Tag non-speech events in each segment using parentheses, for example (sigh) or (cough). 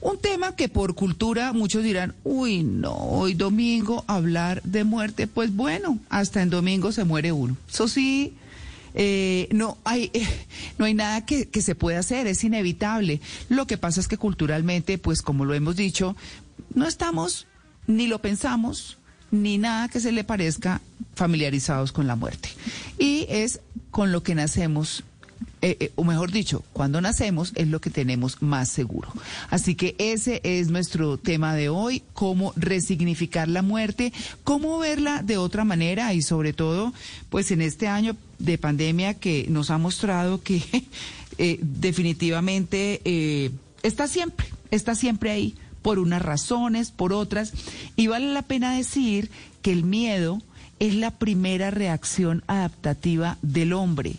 Un tema que por cultura muchos dirán, uy, no, hoy domingo hablar de muerte, pues bueno, hasta en domingo se muere uno. Eso sí, eh, no hay (laughs) no hay nada que, que se pueda hacer, es inevitable. Lo que pasa es que culturalmente, pues como lo hemos dicho, no estamos ni lo pensamos ni nada que se le parezca familiarizados con la muerte. Y es con lo que nacemos eh, eh, o mejor dicho, cuando nacemos es lo que tenemos más seguro. Así que ese es nuestro tema de hoy, cómo resignificar la muerte, cómo verla de otra manera y sobre todo, pues en este año de pandemia que nos ha mostrado que (laughs) eh, definitivamente está siempre, está siempre ahí, por unas razones, por otras, y vale la pena decir que el miedo es la primera reacción adaptativa del hombre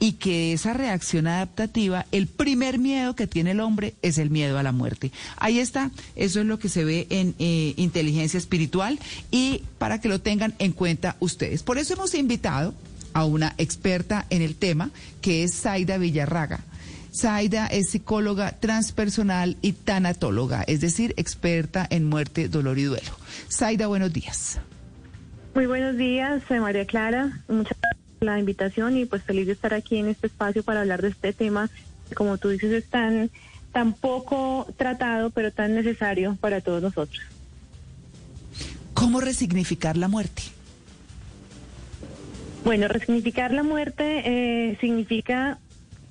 y que esa reacción adaptativa, el primer miedo que tiene el hombre es el miedo a la muerte. Ahí está, eso es lo que se ve en eh, inteligencia espiritual y para que lo tengan en cuenta ustedes. Por eso hemos invitado a una experta en el tema, que es Zaida Villarraga. Zaida es psicóloga transpersonal y tanatóloga, es decir, experta en muerte, dolor y duelo. Zaida, buenos días. Muy buenos días, María Clara. Muchas gracias la invitación y pues feliz de estar aquí en este espacio para hablar de este tema que como tú dices es tan, tan poco tratado pero tan necesario para todos nosotros. ¿Cómo resignificar la muerte? Bueno, resignificar la muerte eh, significa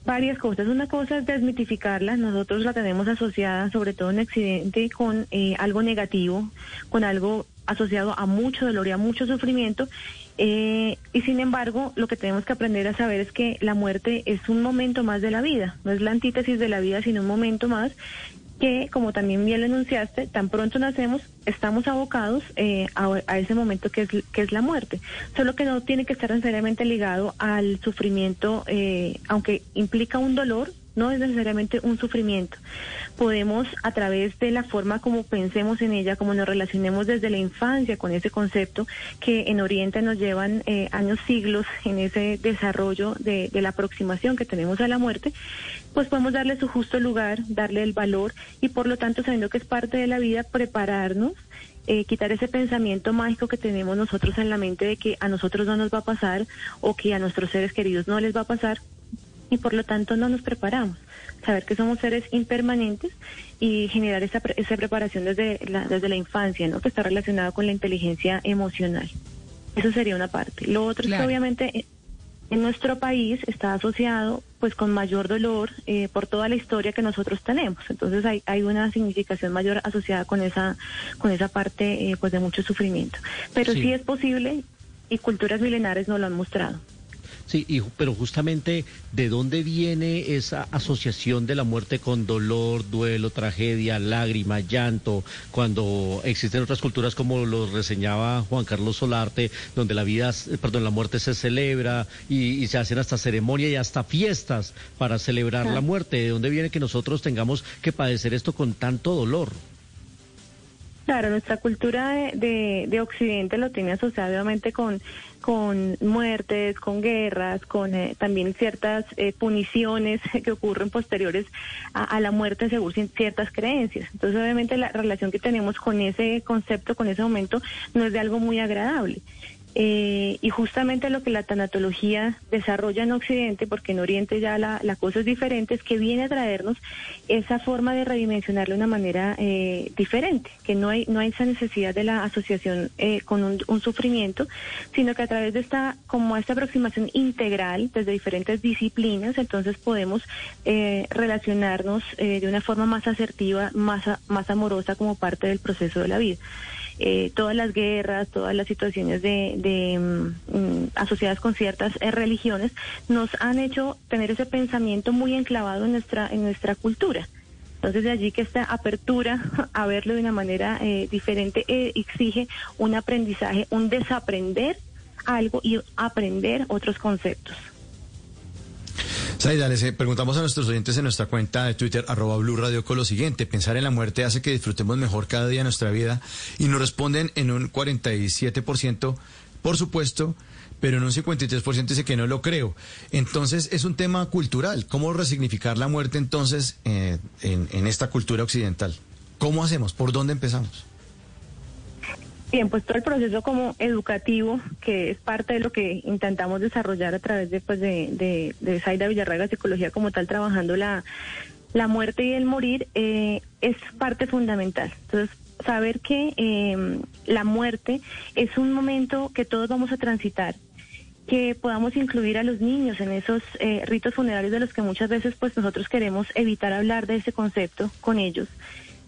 varias cosas. Una cosa es desmitificarla. Nosotros la tenemos asociada, sobre todo en accidente, con eh, algo negativo, con algo asociado a mucho dolor y a mucho sufrimiento. Eh, y sin embargo, lo que tenemos que aprender a saber es que la muerte es un momento más de la vida, no es la antítesis de la vida, sino un momento más que, como también bien lo enunciaste, tan pronto nacemos, estamos abocados eh, a, ese momento que es, que es la muerte. Solo que no tiene que estar necesariamente ligado al sufrimiento, eh, aunque implica un dolor, no es necesariamente un sufrimiento. Podemos, a través de la forma como pensemos en ella, como nos relacionemos desde la infancia con ese concepto, que en Oriente nos llevan eh, años, siglos en ese desarrollo de, de la aproximación que tenemos a la muerte, pues podemos darle su justo lugar, darle el valor y por lo tanto, sabiendo que es parte de la vida, prepararnos eh, quitar ese pensamiento mágico que tenemos nosotros en la mente de que a nosotros no nos va a pasar o que a nuestros seres queridos no les va a pasar y por lo tanto no nos preparamos. Saber que somos seres impermanentes y generar esa, esa preparación desde la, desde la infancia, ¿no? que está relacionado con la inteligencia emocional. Eso sería una parte. Lo otro es que obviamente eh, en nuestro país está asociado pues con mayor dolor eh, por toda la historia que nosotros tenemos. Entonces hay, hay una significación mayor asociada con esa, con esa parte eh, pues de mucho sufrimiento. Pero sí es posible y culturas milenares nos lo han mostrado. Sí, pero justamente de dónde viene esa asociación de la muerte con dolor, duelo, tragedia, lágrima, llanto, cuando existen otras culturas como lo reseñaba Juan Carlos Solarte, donde la vida, perdón, la muerte se celebra y, se hacen hasta ceremonia y hasta fiestas para celebrar la muerte. ¿De dónde viene que nosotros tengamos que padecer esto con tanto dolor? Claro, nuestra cultura de, de, Occidente lo tiene asociado obviamente con, con muertes, con guerras, con eh, también ciertas eh, puniciones (laughs) que ocurren posteriores a, a, la muerte según ciertas creencias. Entonces obviamente la relación que tenemos con ese concepto, con ese momento, no es de algo muy agradable. Eh, y justamente lo que la tanatología desarrolla en Occidente, porque en Oriente ya la, cosa es diferente, es que viene a traernos esa forma de redimensionar de una manera eh, diferente, que no hay, no hay esa necesidad de la asociación eh, con un, sufrimiento, sino que a través de esta, como esta aproximación integral desde diferentes disciplinas, entonces podemos relacionarnos de una forma más asertiva, más, más amorosa como parte del proceso de la vida. Eh, todas las guerras, todas las situaciones de, mm, mm, asociadas con ciertas eh, religiones, nos han hecho tener ese pensamiento muy enclavado en nuestra, en nuestra cultura. Entonces de allí que esta apertura (laughs) a verlo de una manera eh, diferente exige un aprendizaje, un desaprender algo y aprender otros conceptos. Saida, preguntamos a nuestros oyentes en nuestra cuenta de Twitter, arroba Blue Radio, con lo siguiente. Pensar en la muerte hace que disfrutemos mejor cada día de nuestra vida y nos responden en un 47%, por supuesto, pero en un 53% dice que no lo creo. Entonces es un tema cultural. ¿Cómo resignificar la muerte entonces eh, en esta cultura occidental? ¿Cómo hacemos? ¿Por dónde empezamos? Bien, pues todo el proceso como educativo, que es parte de lo que intentamos desarrollar a través de, pues de, de, de Zaida Villarraga Psicología como tal, trabajando la, la muerte y el morir, eh, es parte fundamental. Entonces, saber que eh, la muerte es un momento que todos vamos a transitar que podamos incluir a los niños en esos eh, ritos funerarios de los que muchas veces pues nosotros queremos evitar hablar de ese concepto con ellos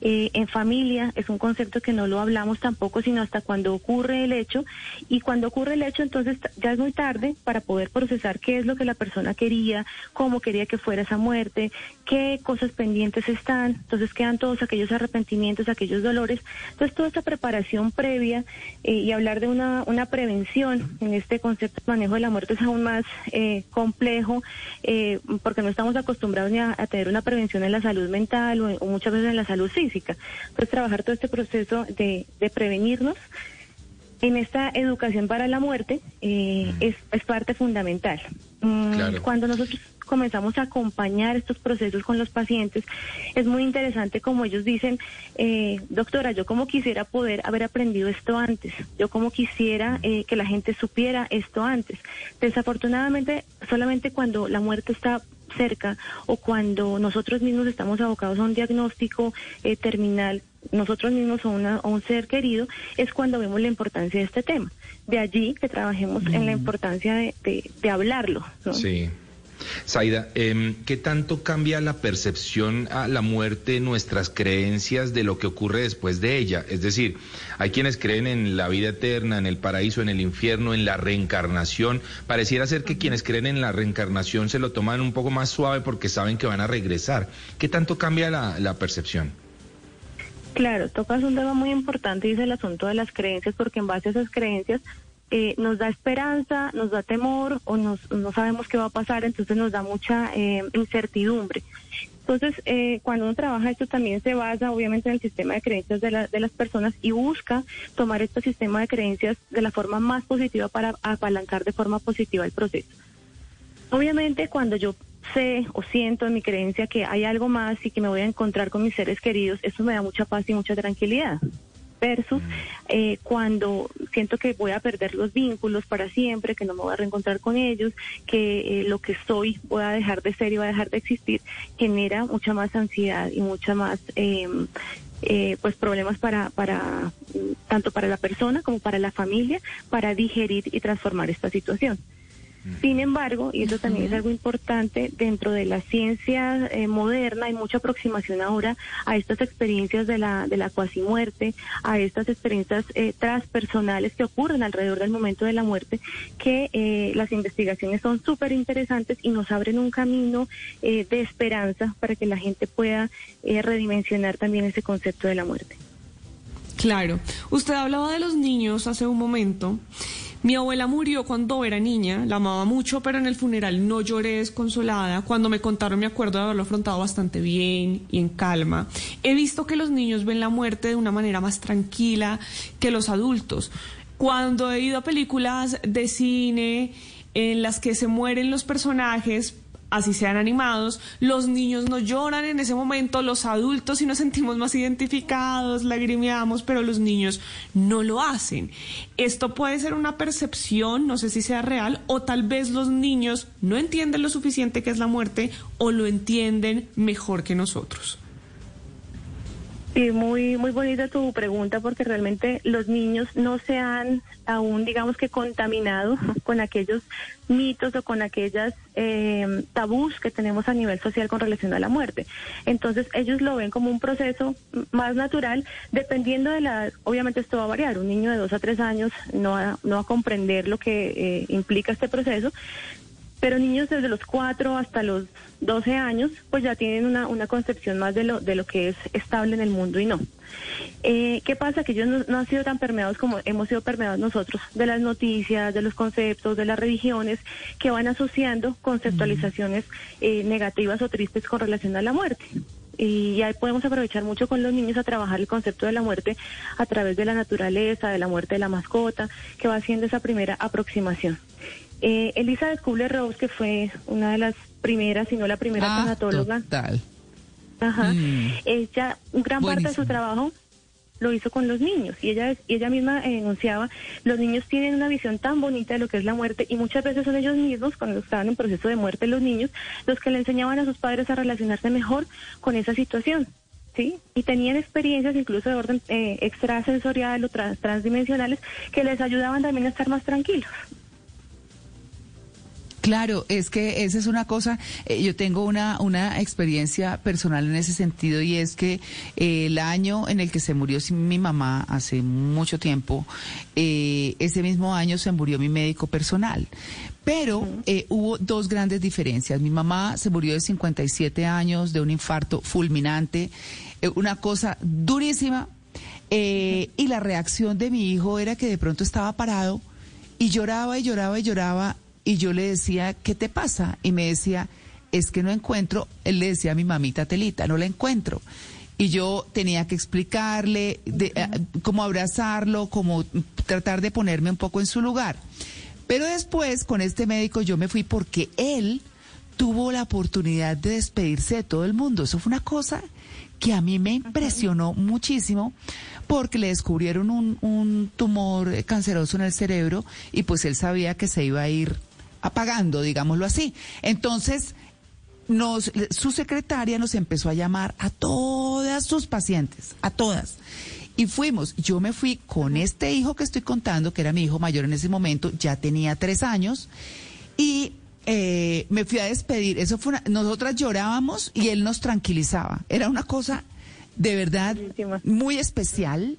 eh, en familia, es un concepto que no lo hablamos tampoco, sino hasta cuando ocurre el hecho. Y cuando ocurre el hecho, entonces ya es muy tarde para poder procesar qué es lo que la persona quería, cómo quería que fuera esa muerte, qué cosas pendientes están. Entonces quedan todos aquellos arrepentimientos, aquellos dolores. Entonces toda esta preparación previa eh, y hablar de una, una prevención en este concepto de manejo de la muerte es aún más eh, complejo eh, porque no estamos acostumbrados ni a, tener una prevención en la salud mental o, o muchas veces en la salud física. Entonces, trabajar todo este proceso de, de prevenirnos en esta educación para la muerte eh, es, es, parte fundamental. Mm, claro. Cuando nosotros comenzamos a acompañar estos procesos con los pacientes, es muy interesante como ellos dicen, eh, doctora, yo como quisiera poder haber aprendido esto antes, yo como quisiera eh, que la gente supiera esto antes. Desafortunadamente, solamente cuando la muerte está cerca o cuando nosotros mismos estamos abocados a un diagnóstico eh, terminal, nosotros mismos o, una, o, un ser querido, es cuando vemos la importancia de este tema. De allí que trabajemos mm. en la importancia de, de, de hablarlo. ¿no? Sí. Saida, eh, ¿qué tanto cambia la percepción a la muerte, nuestras creencias de lo que ocurre después de ella? Es decir, hay quienes creen en la vida eterna, en el paraíso, en el infierno, en la reencarnación. Pareciera ser que quienes creen en la reencarnación se lo toman un poco más suave porque saben que van a regresar. ¿Qué tanto cambia la, la percepción? Claro, tocas un tema muy importante y es el asunto de las creencias, porque en base a esas creencias eh, nos da esperanza, nos da temor o nos, no sabemos qué va a pasar, entonces nos da mucha eh, incertidumbre. Entonces, eh, cuando uno trabaja esto también se basa obviamente en el sistema de creencias de, la, de las personas y busca tomar este sistema de creencias de la forma más positiva para apalancar de forma positiva el proceso. Obviamente cuando yo sé o siento en mi creencia que hay algo más y que me voy a encontrar con mis seres queridos, eso me da mucha paz y mucha tranquilidad versus eh, cuando siento que voy a perder los vínculos para siempre, que no me voy a reencontrar con ellos, que eh, lo que soy voy a dejar de ser y va a dejar de existir, genera mucha más ansiedad y mucha más eh, eh, pues problemas para para tanto para la persona como para la familia para digerir y transformar esta situación. Sin embargo, y eso también es algo importante, dentro de la ciencia eh, moderna hay mucha aproximación ahora a estas experiencias de la, de la cuasi muerte, a estas experiencias eh, transpersonales que ocurren alrededor del momento de la muerte, que eh, las investigaciones son súper interesantes y nos abren un camino eh, de esperanza para que la gente pueda eh, redimensionar también ese concepto de la muerte. Claro. Usted hablaba de los niños hace un momento. Mi abuela murió cuando era niña, la amaba mucho, pero en el funeral no lloré desconsolada. Cuando me contaron me acuerdo de haberlo afrontado bastante bien y en calma. He visto que los niños ven la muerte de una manera más tranquila que los adultos. Cuando he ido a películas de cine en las que se mueren los personajes, así sean animados, los niños no lloran en ese momento, los adultos sí nos sentimos más identificados, lagrimeamos, pero los niños no lo hacen. Esto puede ser una percepción, no sé si sea real, o tal vez los niños no entienden lo suficiente que es la muerte o lo entienden mejor que nosotros. Sí, muy, muy bonita tu pregunta porque realmente los niños no se han aún, digamos que, contaminado con aquellos mitos o con aquellas eh, tabús que tenemos a nivel social con relación a la muerte. Entonces ellos lo ven como un proceso más natural, dependiendo de la, obviamente esto va a variar, un niño de dos a tres años no va, no va a comprender lo que eh, implica este proceso, pero niños desde los 4 hasta los 12 años, pues ya tienen una, una concepción más de lo, de lo que es estable en el mundo y no. Eh, ¿Qué pasa? Que ellos no, no, han sido tan permeados como hemos sido permeados nosotros, de las noticias, de los conceptos, de las religiones, que van asociando conceptualizaciones eh, negativas o tristes con relación a la muerte y ahí podemos aprovechar mucho con los niños a trabajar el concepto de la muerte a través de la naturaleza, de la muerte de la mascota, que va haciendo esa primera aproximación. Eh, Elizabeth Kubler-Ross, que fue una de las primeras, si no la primera Ah, tanatóloga, total. Ajá. Mm. Ella, gran parte de su trabajo lo hizo con los niños y ella y ella misma enunciaba los niños tienen una visión tan bonita de lo que es la muerte y muchas veces son ellos mismos cuando estaban en proceso de muerte los niños los que le enseñaban a sus padres a relacionarse mejor con esa situación sí y tenían experiencias incluso de orden eh, extrasensorial o trans- transdimensionales que les ayudaban también a estar más tranquilos Claro, es que esa es una cosa, eh, yo tengo una, una experiencia personal en ese sentido y es que eh, el año en el que se murió mi mamá hace mucho tiempo, eh, ese mismo año se murió mi médico personal. Pero eh, hubo dos grandes diferencias. Mi mamá se murió de 57 años de un infarto fulminante, eh, una cosa durísima. eh, y la reacción de mi hijo era que de pronto estaba parado y lloraba y lloraba y lloraba y yo le decía, ¿qué te pasa? Y me decía, es que no encuentro, él le decía a mi mamita Telita, no la encuentro. Y yo tenía que explicarle de, eh, cómo abrazarlo, cómo tratar de ponerme un poco en su lugar. Pero después con este médico yo me fui porque él tuvo la oportunidad de despedirse de todo el mundo. Eso fue una cosa que a mí me impresionó muchísimo porque le descubrieron un, un tumor canceroso en el cerebro y pues él sabía que se iba a ir apagando, digámoslo así. Entonces, nos, su secretaria nos empezó a llamar a todas sus pacientes, a todas. Y fuimos, yo me fui con este hijo que estoy contando, que era mi hijo mayor en ese momento, ya tenía tres años, y eh, me fui a despedir. Eso fue una- nosotras llorábamos y él nos tranquilizaba. Era una cosa de verdad muy especial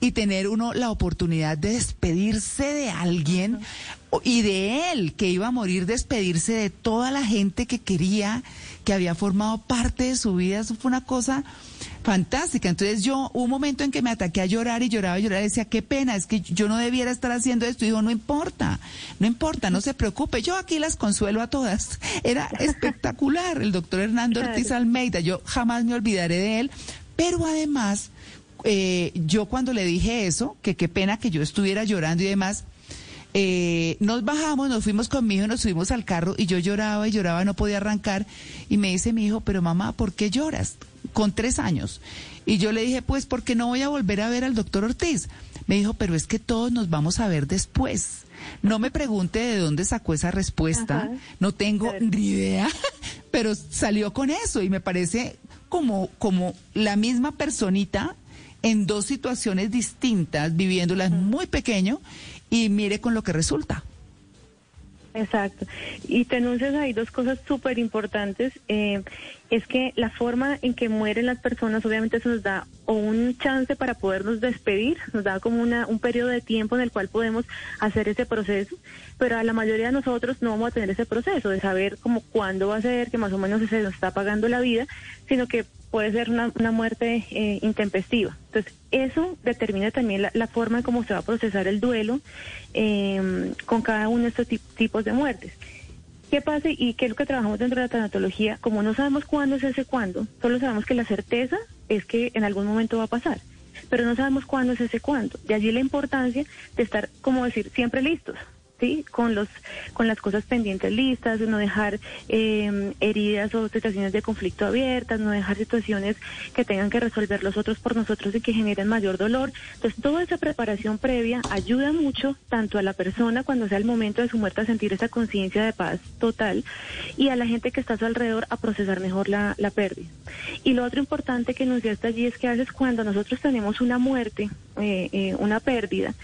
y tener uno la oportunidad de despedirse de alguien y de él que iba a morir, despedirse de toda la gente que quería, que había formado parte de su vida. Eso fue una cosa fantástica. Entonces yo, hubo un momento en que me ataqué a llorar y lloraba y lloraba y decía, qué pena, es que yo no debiera estar haciendo esto. Y dijo, no importa, no importa, no se preocupe. Yo aquí las consuelo a todas. (laughs) Era espectacular el doctor Hernando. (laughs) Ortiz Almeida. Yo jamás me olvidaré de él. Pero además, eh, yo cuando le dije eso, que qué pena que yo estuviera llorando y demás, eh, nos bajamos, nos fuimos con mi hijo, nos subimos al carro y yo lloraba y lloraba, no podía arrancar. Y me dice mi hijo, pero mamá, ¿por qué lloras? Con tres años. Y yo le dije, pues porque no voy a volver a ver al doctor Ortiz. Me dijo, pero es que todos nos vamos a ver después. No me pregunte de dónde sacó esa respuesta, Ajá. no tengo ni idea, (laughs) pero salió con eso y me parece como, como la misma personita en dos situaciones distintas, viviéndolas muy pequeño y mire con lo que resulta. Exacto. Y te anuncias ahí dos cosas súper importantes. Eh, es que la forma en que mueren las personas, obviamente eso nos da o un chance para podernos despedir, nos da como una, un periodo de tiempo en el cual podemos hacer ese proceso, pero a la mayoría de nosotros no vamos a tener ese proceso de saber como cuándo va a ser, que más o menos se nos está pagando la vida, sino que puede ser una, una muerte eh, intempestiva. Entonces, eso determina también la, la forma en cómo se va a procesar el duelo eh, con cada uno de estos tip- tipos de muertes. ¿Qué pasa y qué es lo que trabajamos dentro de la tanatología? Como no sabemos cuándo es ese cuándo, solo sabemos que la certeza es que en algún momento va a pasar, pero no sabemos cuándo es ese cuándo. De allí la importancia de estar, como decir, siempre listos. ¿Sí? Con los con las cosas pendientes listas, no dejar eh, heridas o situaciones de conflicto abiertas, no dejar situaciones que tengan que resolver los otros por nosotros y que generen mayor dolor. Entonces, toda esa preparación previa ayuda mucho tanto a la persona cuando sea el momento de su muerte a sentir esa conciencia de paz total y a la gente que está a su alrededor a procesar mejor la, la pérdida. Y lo otro importante que nos hasta allí es que a veces cuando nosotros tenemos una muerte, eh, eh, una pérdida,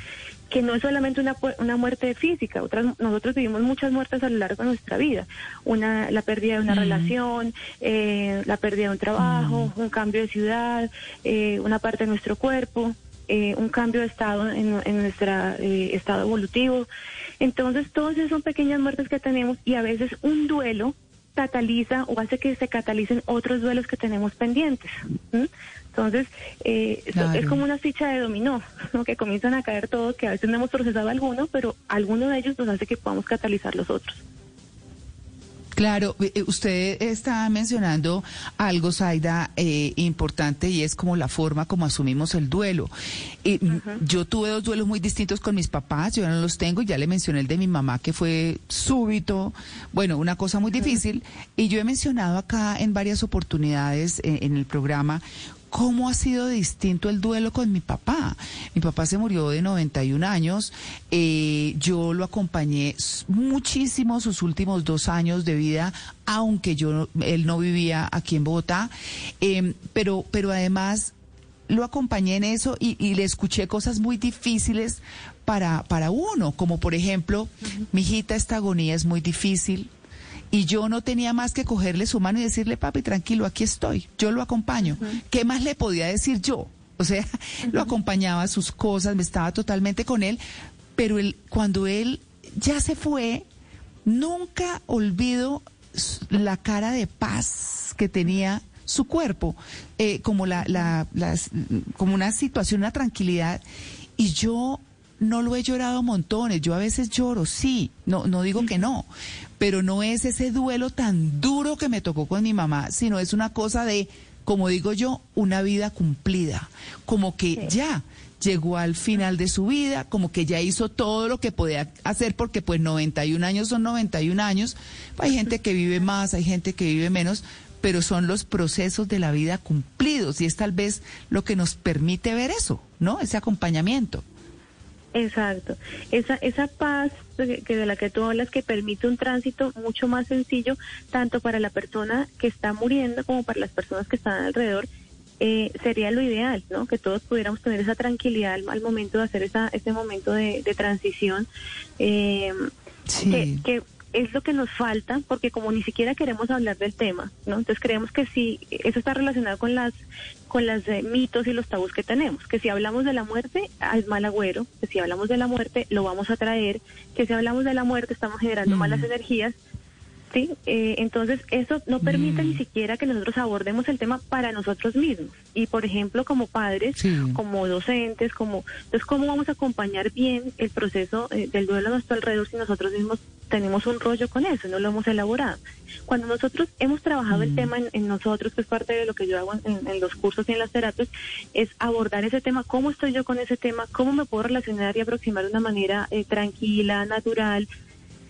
que no es solamente una, una muerte física, otras, nosotros vivimos muchas muertes a lo largo de nuestra vida, una, la pérdida de una relación, eh, la pérdida de un trabajo, un cambio de ciudad, eh, una parte de nuestro cuerpo, eh, un cambio de estado en, en nuestro estado evolutivo. Entonces, todas esas son pequeñas muertes que tenemos y a veces un duelo cataliza o hace que se catalicen otros duelos que tenemos pendientes. Entonces, eh, Claro. es como una ficha de dominó, (laughs) ¿no? que comienzan a caer todos, que a veces no hemos procesado alguno, pero alguno de ellos nos hace que podamos catalizar los otros. Claro, eh, eh, usted está mencionando algo, Zaida, eh, importante y es como la forma como asumimos el duelo. Yo tuve dos duelos muy distintos con mis papás, yo no los tengo, ya le mencioné el de mi mamá que fue súbito, bueno, una cosa muy difícil. Y yo he mencionado acá en varias oportunidades en el programa cómo ha sido distinto el duelo con mi papá. Mi papá se murió de 91 años, eh, yo lo acompañé muchísimo sus últimos dos años de vida, aunque yo él no vivía aquí en Bogotá, em, pero, pero además lo acompañé en eso y, le escuché cosas muy difíciles para, para uno, como por ejemplo, mi hijita, esta agonía es muy difícil, y yo no tenía más que cogerle su mano y decirle, papi, tranquilo, aquí estoy, yo lo acompaño. ¿Qué más le podía decir yo? O sea, (laughs) lo acompañaba a sus cosas, me estaba totalmente con él, pero él, cuando él ya se fue, nunca olvido la cara de paz que tenía su cuerpo, eh, como, la, la, como una situación, una tranquilidad. Y yo no lo he llorado montones, yo a veces lloro, sí, no, no digo que no, pero no es ese duelo tan duro que me tocó con mi mamá, sino es una cosa de, como digo yo, una vida cumplida, como que ya llegó al final de su vida, como que ya hizo todo lo que podía hacer, porque pues 91 años son 91 años, hay gente que vive más, hay gente que vive menos, pero son los procesos de la vida cumplidos y es tal vez lo que nos permite ver eso, ¿no? Ese acompañamiento. Exacto. Esa, esa paz que de la que tú hablas que permite un tránsito mucho más sencillo tanto para la persona que está muriendo como para las personas que están alrededor eh, sería lo ideal, ¿no? Que todos pudiéramos tener esa tranquilidad al, momento de hacer esa, ese momento de, transición. Eh, sí. que, es lo que nos falta, porque como ni siquiera queremos hablar del tema, ¿no? Entonces creemos que sí, eso está relacionado con las con las eh, mitos y los tabús que tenemos, que si hablamos de la muerte ah, es mal agüero, que si hablamos de la muerte lo vamos a traer, que si hablamos de la muerte estamos generando malas energías, ¿sí? Eh, entonces, eso no permite ni mm. siquiera que nosotros abordemos el tema para nosotros mismos. Y, por ejemplo, como padres, como docentes, como... Entonces, ¿cómo vamos a acompañar bien el proceso eh, del duelo a nuestro alrededor si nosotros mismos tenemos un rollo con eso, no lo hemos elaborado? Cuando nosotros hemos trabajado el mm. tema en, nosotros, que es parte de lo que yo hago en, los cursos y en las terapias, es abordar ese tema, cómo estoy yo con ese tema, cómo me puedo relacionar y aproximar de una manera eh, tranquila, natural,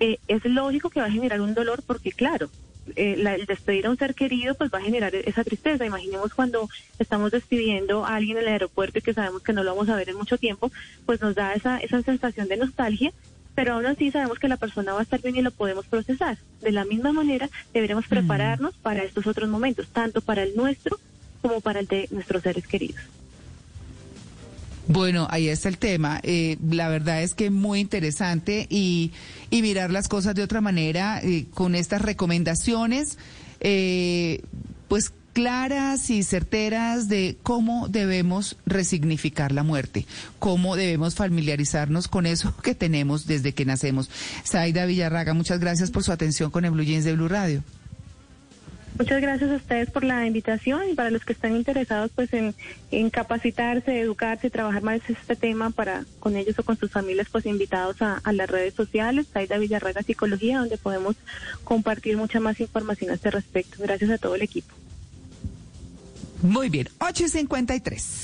eh, es lógico que va a generar un dolor porque, claro, eh, el despedir a un ser querido pues va a generar esa tristeza. Imaginemos cuando estamos despidiendo a alguien en el aeropuerto y que sabemos que no lo vamos a ver en mucho tiempo, pues nos da esa, esa sensación de nostalgia, pero aún así sabemos que la persona va a estar bien y lo podemos procesar. De la misma manera, deberemos prepararnos para estos otros momentos, tanto para el nuestro como para el de nuestros seres queridos. Bueno, ahí está el tema. Eh, la verdad es que muy interesante y, y mirar las cosas de otra manera eh, con estas recomendaciones, eh, pues claras y certeras de cómo debemos resignificar la muerte, cómo debemos familiarizarnos con eso (laughs) que tenemos desde que nacemos. Saida Villarraga, muchas gracias por su atención con el Blue Jeans de Blue Radio. Muchas gracias a ustedes por la invitación y para los que están interesados pues en, capacitarse, educarse y trabajar más este tema para con ellos o con sus familias pues invitados a, las redes sociales, Taida Villarraga Psicología, donde podemos compartir mucha más información a este respecto. Gracias a todo el equipo. Muy bien, 8.53.